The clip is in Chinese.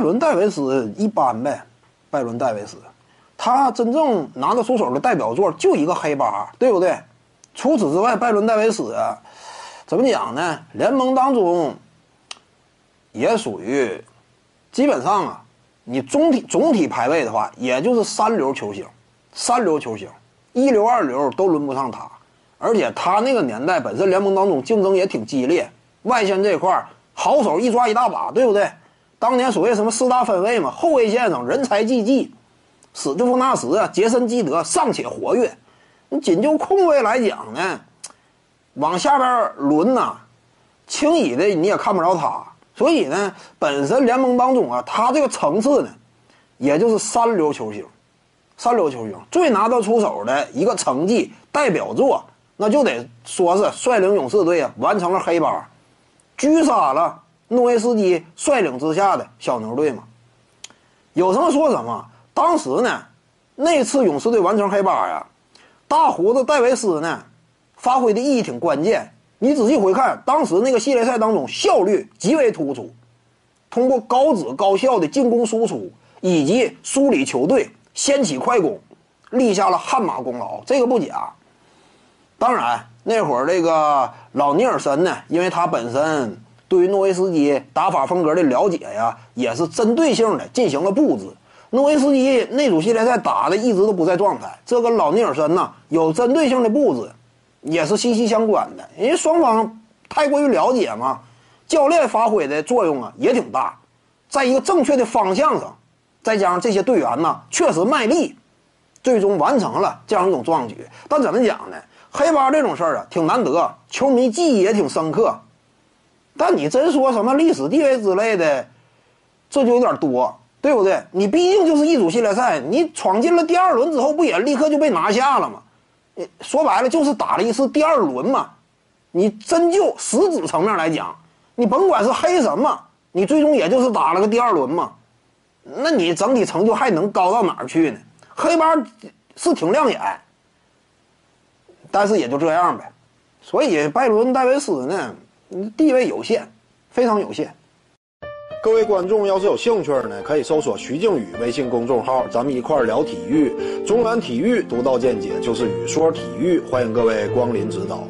拜伦戴维斯一般呗，拜伦戴维斯，他真正拿得出手的代表作就一个黑八，对不对？除此之外，拜伦戴维斯，怎么讲呢？联盟当中也属于基本上啊，你总体总体排位的话，也就是三流球星，三流球星，一流二流都轮不上他。而且他那个年代本身联盟当中竞争也挺激烈，外线这块好手一抓一大把，对不对？当年所谓什么四大分位嘛，后卫线上人才济济，史蒂夫纳什啊、杰森基德尚且活跃，你仅就控卫来讲呢，往下边轮呐，轻易的你也看不着他。所以呢，本身联盟当中啊，他这个层次呢，也就是三流球星，三流球星最拿得出手的一个成绩代表作。那就得说是率领勇士队啊完成了黑八，狙杀了诺维斯基率领之下的小牛队嘛。有什么说什么。当时呢，那次勇士队完成黑八呀，大胡子戴维斯呢发挥的意义挺关键。你仔细回看，当时那个系列赛当中效率极为突出，通过高质高效的进攻输出以及梳理球队、掀起快攻，立下了汗马功劳。这个不假。当然，那会儿这个老尼尔森呢，因为他本身对于诺维斯基打法风格的了解呀，也是针对性的进行了布置。诺维斯基那组系列赛打的一直都不在状态，这跟老尼尔森呢有针对性的布置，也是息息相关的。因为双方太过于了解嘛，教练发挥的作用啊也挺大，在一个正确的方向上，再加上这些队员呢确实卖力，最终完成了这样一种壮举。但怎么讲呢？黑八这种事儿啊，挺难得，球迷记忆也挺深刻。但你真说什么历史地位之类的，这就有点多，对不对？你毕竟就是一组系列赛，你闯进了第二轮之后，不也立刻就被拿下了吗？说白了就是打了一次第二轮嘛。你真就实质层面来讲，你甭管是黑什么，你最终也就是打了个第二轮嘛。那你整体成就还能高到哪儿去呢？黑八是挺亮眼。但是也就这样呗，所以拜伦戴维斯呢，你地位有限，非常有限。各位观众要是有兴趣呢，可以搜索徐静宇微信公众号，咱们一块儿聊体育，中南体育独到见解就是语说体育，欢迎各位光临指导。